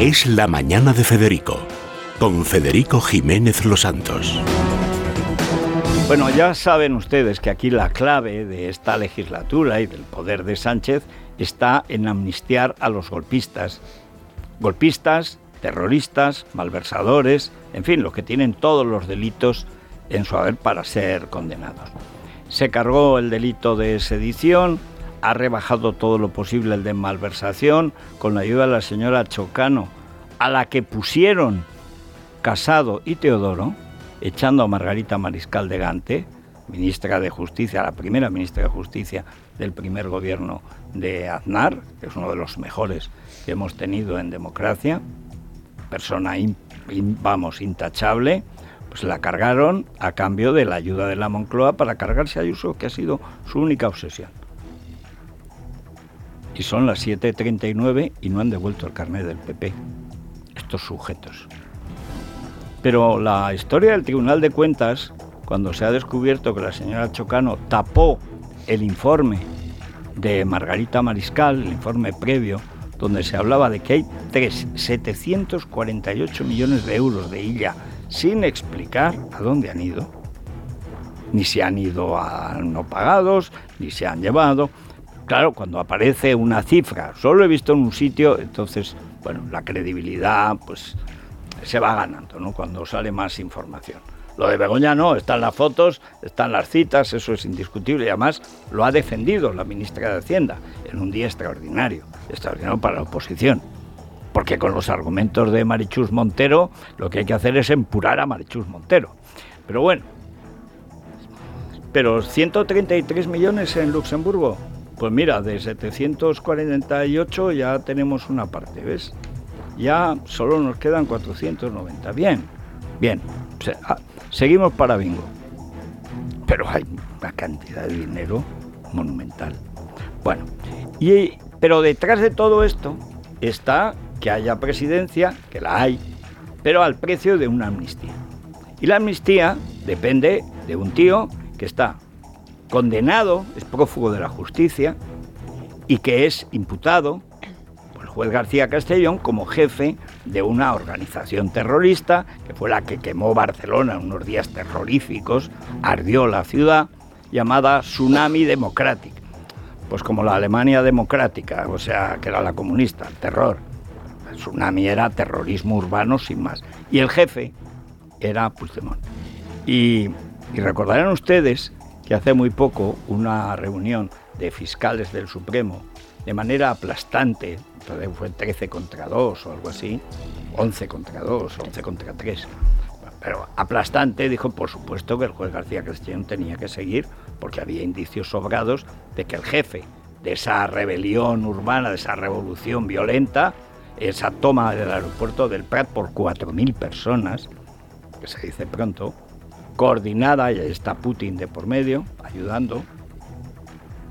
Es la mañana de Federico, con Federico Jiménez Los Santos. Bueno, ya saben ustedes que aquí la clave de esta legislatura y del poder de Sánchez está en amnistiar a los golpistas. Golpistas, terroristas, malversadores, en fin, los que tienen todos los delitos en su haber para ser condenados. Se cargó el delito de sedición, ha rebajado todo lo posible el de malversación con la ayuda de la señora Chocano, a la que pusieron Casado y Teodoro, echando a Margarita Mariscal de Gante, ministra de Justicia, la primera ministra de Justicia del primer gobierno de Aznar, que es uno de los mejores que hemos tenido en democracia, persona, vamos, intachable, pues la cargaron a cambio de la ayuda de la Moncloa para cargarse a Ayuso, que ha sido su única obsesión. Y son las 7.39 y no han devuelto el carnet del PP, estos sujetos. Pero la historia del Tribunal de Cuentas, cuando se ha descubierto que la señora Chocano tapó el informe de Margarita Mariscal, el informe previo, donde se hablaba de que hay 748 millones de euros de ella sin explicar a dónde han ido. Ni se han ido a no pagados, ni se han llevado. Claro, cuando aparece una cifra, solo he visto en un sitio, entonces, bueno, la credibilidad pues se va ganando, ¿no? Cuando sale más información. Lo de Begoña no, están las fotos, están las citas, eso es indiscutible y además lo ha defendido la ministra de Hacienda en un día extraordinario, extraordinario para la oposición. Porque con los argumentos de Marichus Montero lo que hay que hacer es empurar a Marichus Montero. Pero bueno, pero 133 millones en Luxemburgo. Pues mira, de 748 ya tenemos una parte, ¿ves? Ya solo nos quedan 490. Bien, bien. Ah, seguimos para bingo. Pero hay una cantidad de dinero monumental. Bueno, y, pero detrás de todo esto está que haya presidencia, que la hay, pero al precio de una amnistía. Y la amnistía depende de un tío que está condenado, es prófugo de la justicia y que es imputado por el juez García Castellón como jefe de una organización terrorista que fue la que quemó Barcelona en unos días terroríficos, ardió la ciudad, llamada Tsunami Democratic. Pues como la Alemania democrática, o sea, que era la comunista, el terror tsunami era terrorismo urbano sin más. Y el jefe era Puigdemont. Y recordarán ustedes que hace muy poco una reunión de fiscales del Supremo, de manera aplastante, fue 13 contra 2 o algo así, 11 contra 2, 11 contra 3, pero aplastante dijo, por supuesto, que el juez García Castellón tenía que seguir, porque había indicios sobrados de que el jefe de esa rebelión urbana, de esa revolución violenta, esa toma del aeropuerto del Prat por 4.000 personas, que se dice pronto, coordinada, y ahí está Putin de por medio, ayudando.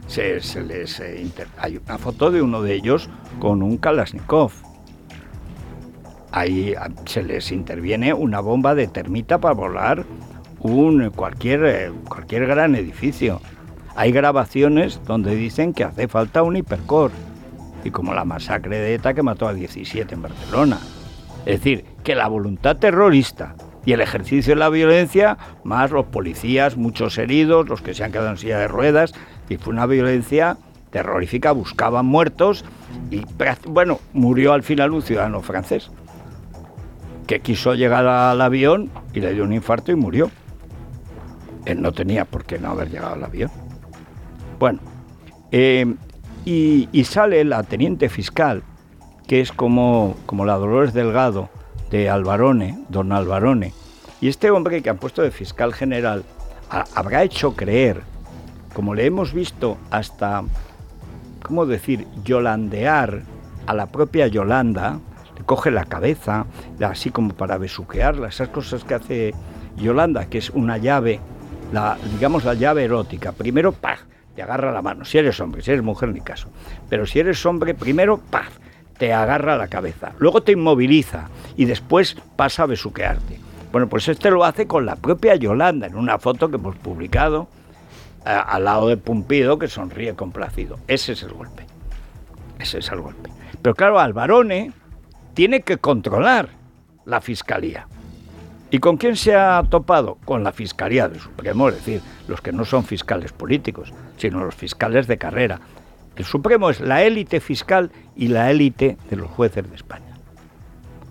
Se, les, eh, hay una foto de uno de ellos con un Kalashnikov. Ahí ah, se les interviene una bomba de termita para volar un, cualquier, eh, cualquier gran edificio. Hay grabaciones donde dicen que hace falta un hipercore y como la masacre de ETA que mató a 17 en Barcelona. Es decir, que la voluntad terrorista y el ejercicio de la violencia, más los policías, muchos heridos, los que se han quedado en silla de ruedas, y fue una violencia terrorífica, buscaban muertos y, bueno, murió al final un ciudadano francés que quiso llegar al avión y le dio un infarto y murió. Él no tenía por qué no haber llegado al avión. Bueno, eh, y, sale la teniente fiscal, que es como, como la Dolores Delgado de Alvarone, don Alvarone. Y este hombre que han puesto de fiscal general habrá hecho creer, como le hemos visto hasta, ¿cómo decir?, yolandear a la propia Yolanda, le coge la cabeza, así como para besuquearla, esas cosas que hace Yolanda, que es una llave, la, digamos la llave erótica. Primero, ¡pah! te agarra la mano. Si eres hombre, si eres mujer, ni caso. Pero si eres hombre, primero, ¡paf! te agarra la cabeza. Luego te inmoviliza y después pasa a besuquearte. Bueno, pues este lo hace con la propia Yolanda en una foto que hemos publicado al lado de Pumpido que sonríe complacido. Ese es el golpe. Ese es el golpe. Pero claro, Alvarone tiene que controlar la Fiscalía. ¿Y con quién se ha topado? Con la Fiscalía del Supremo, es decir, los que no son fiscales políticos, sino los fiscales de carrera. El Supremo es la élite fiscal y la élite de los jueces de España.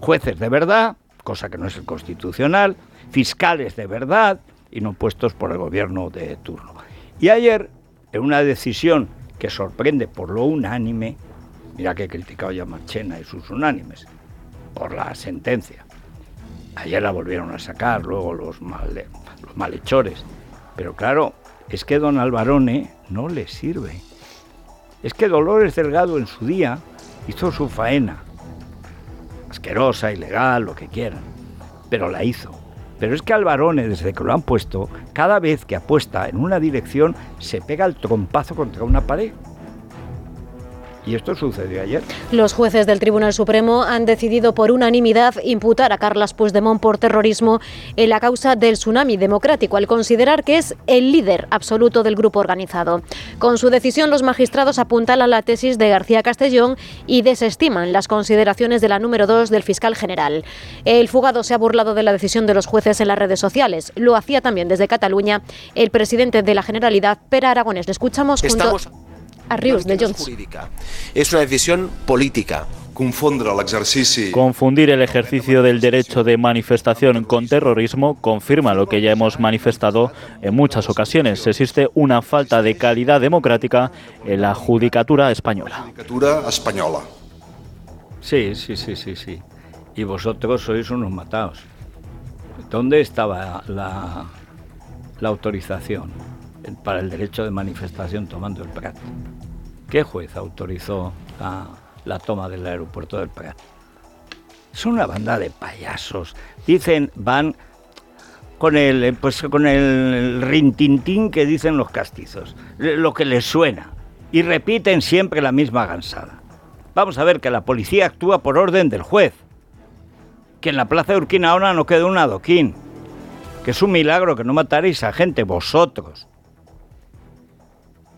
Jueces de verdad, cosa que no es el constitucional, fiscales de verdad y no puestos por el gobierno de turno. Y ayer, en una decisión que sorprende por lo unánime, mira que he criticado ya Marchena y sus unánimes, por la sentencia, Ayer la volvieron a sacar, luego los, los malhechores. Pero claro, es que don Alvarone no le sirve. Es que Dolores Delgado en su día hizo su faena. Asquerosa, ilegal, lo que quieran. Pero la hizo. Pero es que Alvarone, desde que lo han puesto, cada vez que apuesta en una dirección, se pega el trompazo contra una pared. Y esto sucedió ayer. Los jueces del Tribunal Supremo han decidido por unanimidad imputar a Carlas Puigdemont por terrorismo en la causa del tsunami democrático, al considerar que es el líder absoluto del grupo organizado. Con su decisión, los magistrados apuntalan la tesis de García Castellón y desestiman las consideraciones de la número 2 del fiscal general. El fugado se ha burlado de la decisión de los jueces en las redes sociales. Lo hacía también desde Cataluña el presidente de la Generalidad, Pera Aragonés. Le escuchamos junto a Rius de Jones. Es una decisión política. Confundir el ejercicio del derecho de manifestación con terrorismo confirma lo que ya hemos manifestado en muchas ocasiones. Existe una falta de calidad democrática en la judicatura española. Sí, sí, sí, sí, sí. Y vosotros sois unos matados. ¿Dónde estaba la, la autorización para el derecho de manifestación tomando el Prat? ¿Qué juez autorizó la, toma del aeropuerto del Prat? Es una banda de payasos. Dicen, van con el, pues con el rintintín que dicen los castizos, lo que les suena, y repiten siempre la misma gansada. Vamos a ver que la policía actúa por orden del juez, que en la plaza de Urquinaona no quedó un adoquín, que es un milagro que no mataréis a gente vosotros,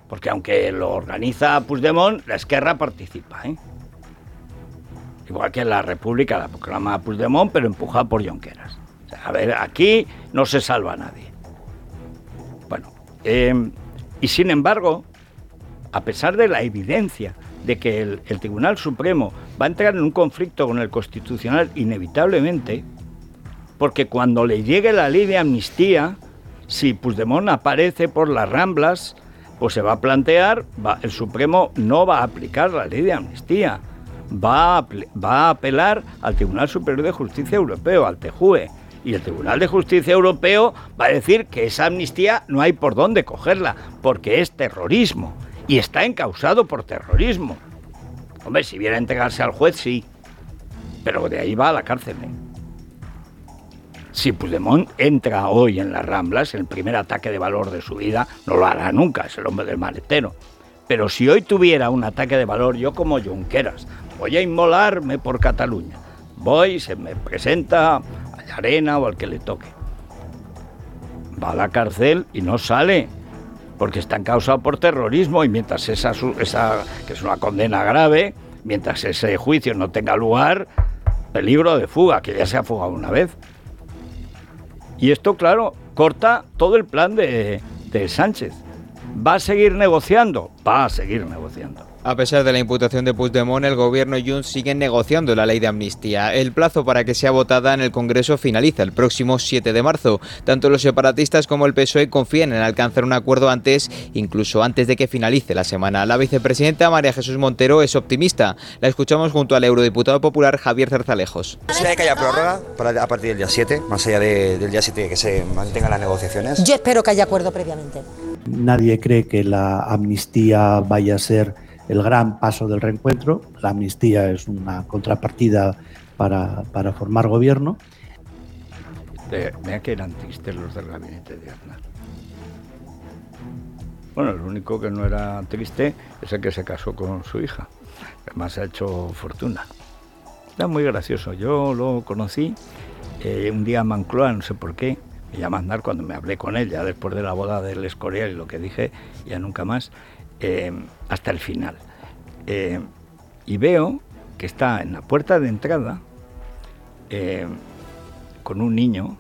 porque aunque lo organiza Puigdemont, la Esquerra participa. ¿eh? Igual que la República la proclama Puigdemont, pero empujada por Jonqueras. a ver, aquí no se salva a nadie. Bueno, eh, y sin embargo, a pesar de la evidencia de que el, el, Tribunal Supremo va a entrar en un conflicto con el Constitucional inevitablemente, porque cuando le llegue la ley de amnistía, si Puigdemont aparece por las ramblas, pues se va a plantear, el Supremo no va a aplicar la ley de amnistía, va a, va apelar al Tribunal Superior de Justicia Europeo, al TJUE. Y el Tribunal de Justicia Europeo va a decir que esa amnistía no hay por dónde cogerla, porque es terrorismo y está encausado por terrorismo. Hombre, si viene a entregarse al juez, sí, pero de ahí va a la cárcel. ¿eh? Si Puigdemont entra hoy en las Ramblas, el primer ataque de valor de su vida, no lo hará nunca, es el hombre del maletero. Pero si hoy tuviera un ataque de valor, yo como Junqueras, voy a inmolarme por Cataluña. Voy, se me presenta a Arena o al que le toque. Va a la cárcel y no sale, porque está encausado por terrorismo y mientras esa, esa, que es una condena grave, mientras ese juicio no tenga lugar, peligro de fuga, que ya se ha fugado una vez. Y esto, claro, corta todo el plan de, de Sánchez. ¿Va a seguir negociando? Va a seguir negociando. A pesar de la imputación de Puigdemont, el gobierno y Junts siguen negociando la ley de amnistía. El plazo para que sea votada en el Congreso finaliza el próximo 7 de marzo. Tanto los separatistas como el PSOE confían en alcanzar un acuerdo antes, incluso antes de que finalice la semana. La vicepresidenta María Jesús Montero es optimista. La escuchamos junto al eurodiputado popular Javier Zarzalejos. ¿Posible que haya prórroga a partir del día 7, más allá del día 7 que se mantengan las negociaciones? Yo espero que haya acuerdo previamente. Nadie cree que la amnistía vaya a ser el gran paso del reencuentro. La amnistía es una contrapartida para, para formar gobierno. Vea que eran tristes los del gabinete de Aznar. Bueno, el único que no era triste es el que se casó con su hija. Además ha hecho fortuna. Era muy gracioso. Yo lo conocí eh, un día a Mancloa, no sé por qué. Me llama Aznar cuando me hablé con él, ya después de la boda del Escorial y lo que dije, ya nunca más. Eh, hasta el final. Eh, y veo que está en la puerta de entrada eh, con un niño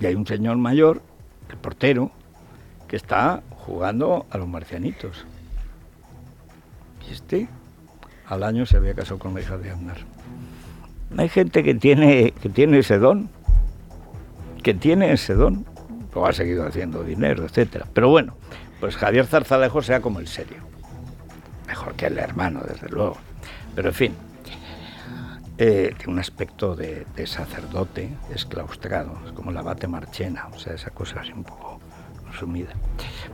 y hay un señor mayor, el portero, que está jugando a los marcianitos. Y este al año se había casado con la hija de Aznar. Hay gente que tiene, que tiene ese don, que tiene ese don, lo ha seguido haciendo dinero, etcétera. Pero bueno, pues Javier Zarzalejo sea como el serio. Mejor que el hermano, desde luego. Pero en fin, eh, tiene un aspecto de, sacerdote esclaustrado, es como la bate marchena, o sea, esa cosa así un poco sumida.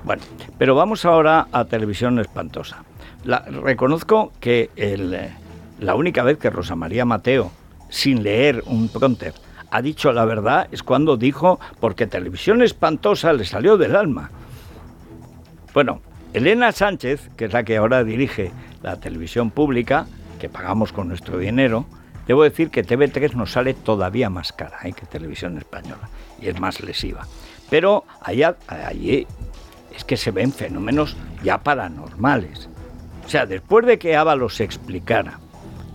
Bueno, pero vamos ahora a Televisión Espantosa. La, reconozco que la única vez que Rosa María Mateo, sin leer un pronter, ha dicho la verdad es cuando dijo porque Televisión Espantosa le salió del alma. Bueno, Elena Sánchez, que es la que ahora dirige la televisión pública, que pagamos con nuestro dinero, Debo decir que TV3 nos sale todavía más cara ¿eh? que Televisión Española y es más lesiva. Pero allá, allí es que se ven fenómenos ya paranormales. O sea, después de que Ábalos explicara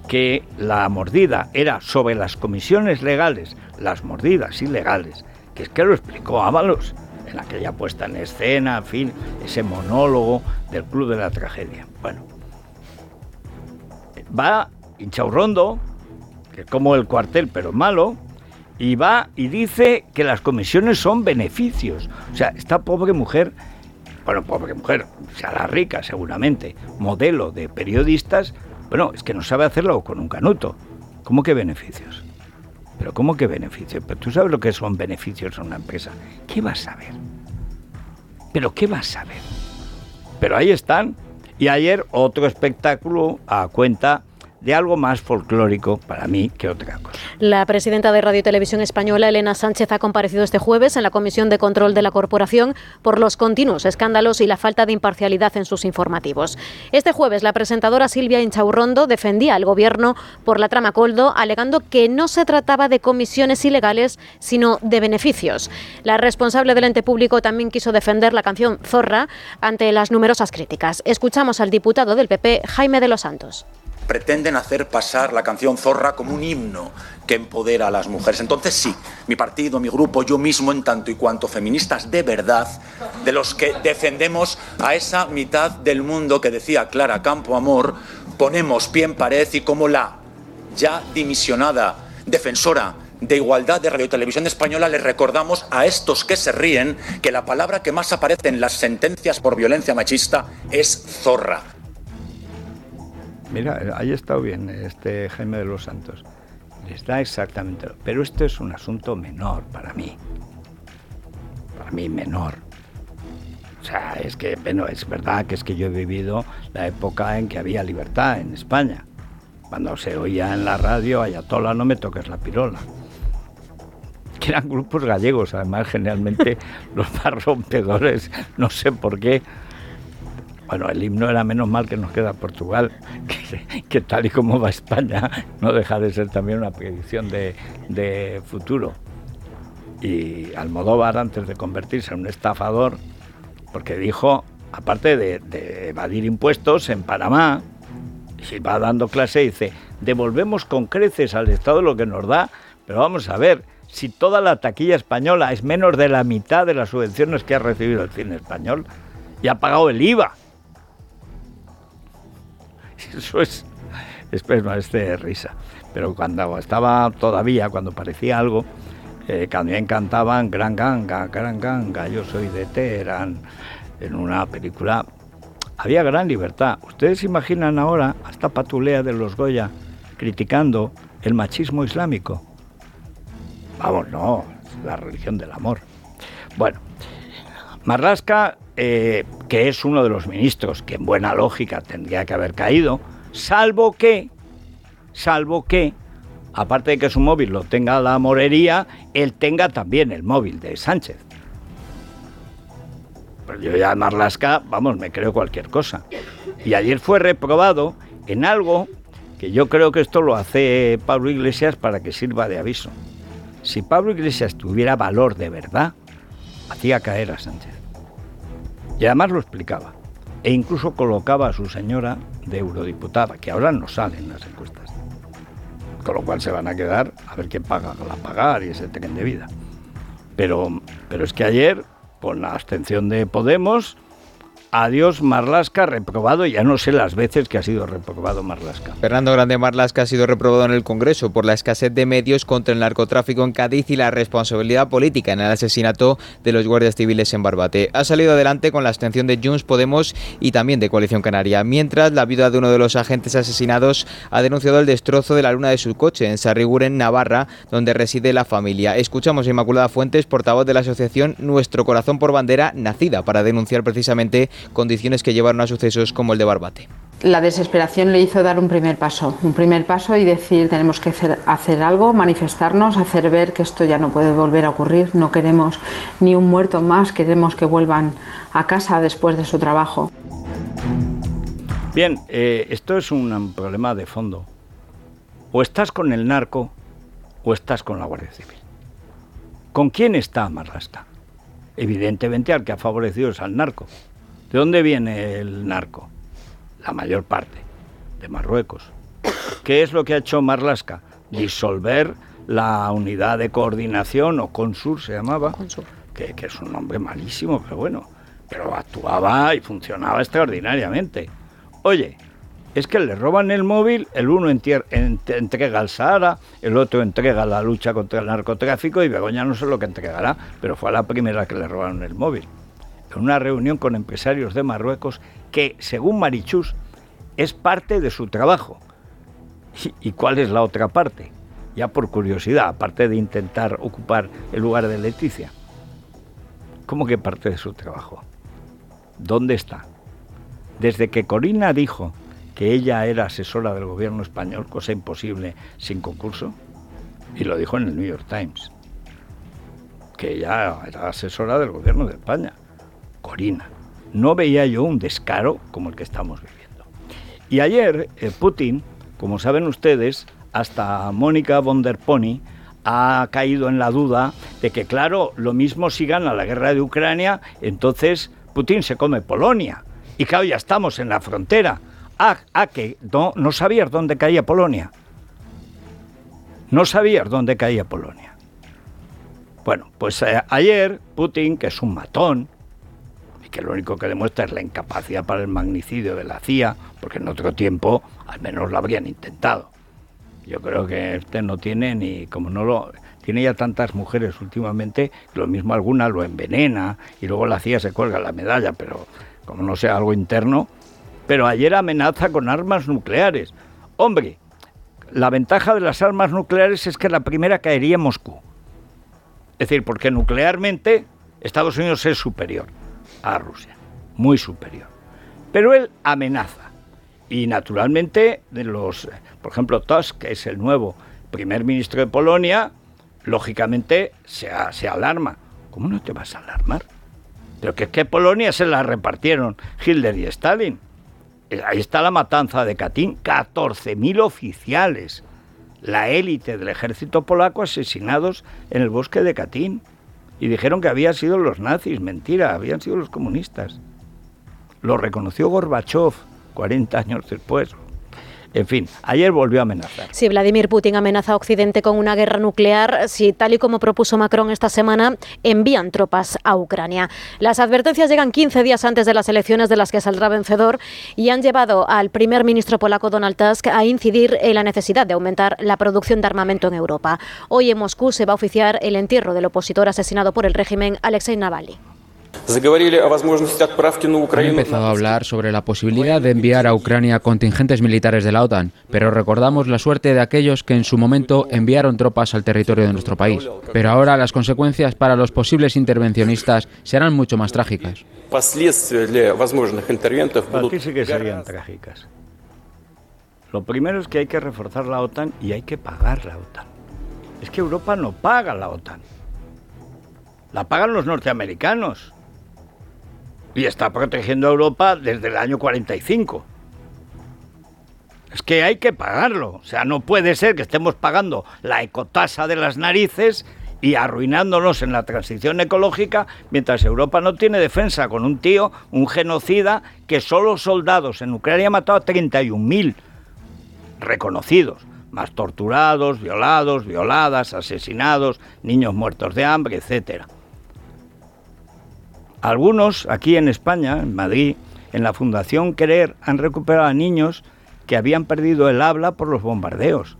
que la mordida era sobre las comisiones legales, las mordidas ilegales, que es que lo explicó Ábalos en aquella puesta en escena, en fin, ese monólogo del Club de la Tragedia. Bueno, va Inchaurrondo, que como el cuartel pero malo, y va y dice que las comisiones son beneficios. O sea, esta pobre mujer, bueno, pobre mujer, o sea, la rica seguramente, modelo de periodistas, bueno, es que no sabe hacerlo con un canuto. ¿Cómo que beneficios? Pero ¿cómo que beneficios? Pero tú sabes lo que son beneficios en una empresa. ¿Qué vas a ver? ¿Pero qué vas a ver? Pero ahí están. Y ayer otro espectáculo a cuenta de algo más folclórico para mí que otra cosa. La presidenta de Radio y Televisión Española, Elena Sánchez, ha comparecido este jueves en la Comisión de Control de la Corporación por los continuos escándalos y la falta de imparcialidad en sus informativos. Este jueves, la presentadora Silvia Inchaurrondo defendía al Gobierno por la trama Coldo, alegando que no se trataba de comisiones ilegales, sino de beneficios. La responsable del ente público también quiso defender la canción Zorra ante las numerosas críticas. Escuchamos al diputado del PP, Jaime de los Santos pretenden hacer pasar la canción Zorra como un himno que empodera a las mujeres. Entonces sí, mi partido, mi grupo, yo mismo en tanto y cuanto feministas de verdad, de los que defendemos a esa mitad del mundo que decía Clara Campo Amor, ponemos pie en pared y como la ya dimisionada defensora de igualdad de Radio Televisión Española le recordamos a estos que se ríen que la palabra que más aparece en las sentencias por violencia machista es zorra. Mira, ahí está bien este Jaime de los Santos. Está exactamente. Pero esto es un asunto menor para mí. Para mí menor. O sea, es que, bueno, es verdad que es que yo he vivido la época en que había libertad en España. Cuando se oía en la radio, Ayatola, no me toques la pirola. Que eran grupos gallegos, además, generalmente los más rompedores, no sé por qué bueno, el himno era menos mal que nos queda Portugal, que, tal y como va España, no deja de ser también una predicción de, futuro. Y Almodóvar, antes de convertirse en un estafador, porque dijo, aparte de, evadir impuestos en Panamá, y va dando clase, dice, devolvemos con creces al Estado lo que nos da, pero vamos a ver, si toda la taquilla española es menos de la mitad de las subvenciones que ha recibido el cine español, y ha pagado el IVA Eso es, es, es de risa. Pero cuando estaba todavía, cuando parecía algo, eh, también cantaban Gran Ganga, Gran Ganga, yo soy de Teherán, en una película. Había gran libertad. ¿Ustedes imaginan ahora esta patulea de los Goya criticando el machismo islámico? Vamos, no, la religión del amor. Bueno, Marlasca eh, que es uno de los ministros que en buena lógica tendría que haber caído, salvo que, salvo que, aparte de que su móvil lo tenga la morería, él tenga también el móvil de Sánchez. Pues yo ya Marlasca, vamos, me creo cualquier cosa. Y ayer fue reprobado en algo que yo creo que esto lo hace Pablo Iglesias para que sirva de aviso. Si Pablo Iglesias tuviera valor de verdad, hacía caer a Sánchez. Y además lo explicaba. E incluso colocaba a su señora de eurodiputada, que ahora no sale en las encuestas. con lo cual se van a quedar a ver quién paga la pagar y ese tren de vida. Pero, pero es que ayer, con la abstención de Podemos, Adiós Marlasca, reprobado, ya no sé las veces que ha sido reprobado Marlasca. Fernando Grande Marlasca ha sido reprobado en el Congreso por la escasez de medios contra el narcotráfico en Cádiz y la responsabilidad política en el asesinato de los guardias civiles en Barbate. Ha salido adelante con la abstención de Junts, Podemos y también de Coalición Canaria, mientras la viuda de uno de los agentes asesinados ha denunciado el destrozo de la luna de su coche en Sarriguren, Navarra, donde reside la familia. Escuchamos a Inmaculada Fuentes, portavoz de la asociación Nuestro Corazón por Bandera, nacida para denunciar precisamente condiciones que llevaron a sucesos como el de Barbate. La desesperación le hizo dar un primer paso, un primer paso y decir tenemos que hacer, hacer, algo, manifestarnos, hacer ver que esto ya no puede volver a ocurrir, no queremos ni un muerto más, queremos que vuelvan a casa después de su trabajo. Bien, eh, esto es un problema de fondo. O estás con el narco o estás con la Guardia Civil. ¿Con quién está Marlasca? Evidentemente al que ha favorecido es al narco. ¿De dónde viene el narco? La mayor parte, de Marruecos. ¿Qué es lo que ha hecho Marlasca? Disolver la unidad de coordinación, o CONSUR se llamaba, Que, que, es un nombre malísimo, pero bueno, pero actuaba y funcionaba extraordinariamente. Oye, es que le roban el móvil, el uno entrega al Sahara, el otro entrega la lucha contra el narcotráfico y Begoña no sé lo que entregará, pero fue la primera que le robaron el móvil en una reunión con empresarios de Marruecos que, según Marichus, es parte de su trabajo. ¿Y cuál es la otra parte? Ya por curiosidad, aparte de intentar ocupar el lugar de Leticia. ¿Cómo que parte de su trabajo? ¿Dónde está? Desde que Corina dijo que ella era asesora del gobierno español, cosa imposible sin concurso, y lo dijo en el New York Times, que ella era asesora del gobierno de España. No veía yo un descaro como el que estamos viviendo. Y ayer eh, Putin, como saben ustedes, hasta Mónica von der Pony ha caído en la duda de que, claro, lo mismo si gana la guerra de Ucrania, entonces Putin se come Polonia. Y claro, ya estamos en la frontera. Ah, ah no sabías dónde caía Polonia. No sabías dónde caía Polonia. Bueno, pues eh, ayer Putin, que es un matón, que lo único que demuestra es la incapacidad para el magnicidio de la CIA, porque en otro tiempo al menos lo habrían intentado. Yo creo que este no tiene ni, como no lo, tiene ya tantas mujeres últimamente, lo mismo alguna lo envenena y luego la CIA se cuelga la medalla, pero como no sea algo interno. Pero ayer amenaza con armas nucleares. Hombre, la ventaja de las armas nucleares es que la primera caería en Moscú. Es decir, porque nuclearmente Estados Unidos es superior a Rusia, muy superior. Pero él amenaza. Y naturalmente, los, por ejemplo, Tusk, que es el nuevo primer ministro de Polonia, lógicamente se, se alarma. ¿Cómo no te vas a alarmar? Pero que es que Polonia se la repartieron Hitler y Stalin. Eh, ahí está la matanza de Katyn, 14.000 oficiales, la élite del ejército polaco asesinados en el bosque de Katyn y dijeron que habían sido los nazis. Mentira, habían sido los comunistas. Lo reconoció Gorbachev 40 años después. En fin, ayer volvió a amenazar. Si Vladimir Putin amenaza a Occidente con una guerra nuclear, si tal y como propuso Macron esta semana, envían tropas a Ucrania. Las advertencias llegan 15 días antes de las elecciones de las que saldrá vencedor y han llevado al primer ministro polaco Donald Tusk a incidir en la necesidad de aumentar la producción de armamento en Europa. Hoy en Moscú se va a oficiar el entierro del opositor asesinado por el régimen Alexei Navalny. Han empezado a hablar sobre la posibilidad de enviar a Ucrania contingentes militares de la OTAN, pero recordamos la suerte de aquellos que en su momento enviaron tropas al territorio de nuestro país. Pero ahora las consecuencias para los posibles intervencionistas serán mucho más trágicas. Ti sí que serían trágicas. Lo primero es que hay que reforzar la OTAN y hay que pagar la OTAN. Es que Europa no paga la OTAN. La pagan los norteamericanos y está protegiendo a Europa desde el año 45. Es que hay que pagarlo. O sea, no puede ser que estemos pagando la ecotasa de las narices y arruinándonos en la transición ecológica mientras Europa no tiene defensa con un tío, un genocida, que solo soldados en Ucrania ha matado a 31.000 reconocidos. más torturados, violados, violadas, asesinados, niños muertos de hambre, etcétera. Algunos aquí en España, en Madrid, en la Fundación Querer, han recuperado a niños que habían perdido el habla por los bombardeos.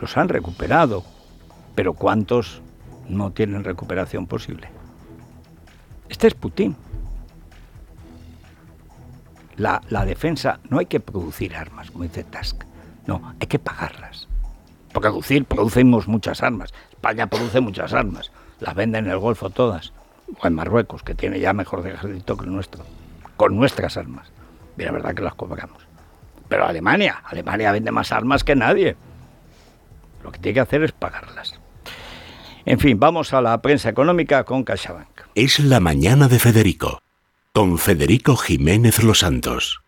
Los han recuperado. Pero ¿cuántos no tienen recuperación posible? Este es Putin. La, defensa no hay que producir armas, como dice Tusk. No, hay que pagarlas. Producir, producimos muchas armas. España produce muchas armas. Las venden en el Golfo todas. O en Marruecos, que tiene ya mejor ejército que el nuestro. Con nuestras armas. Y la verdad que las cobramos. Pero Alemania, Alemania vende más armas que nadie. Lo que tiene que hacer es pagarlas. En fin, vamos a la prensa económica con CaixaBank. Es la mañana de Federico, con Federico Jiménez Los Santos.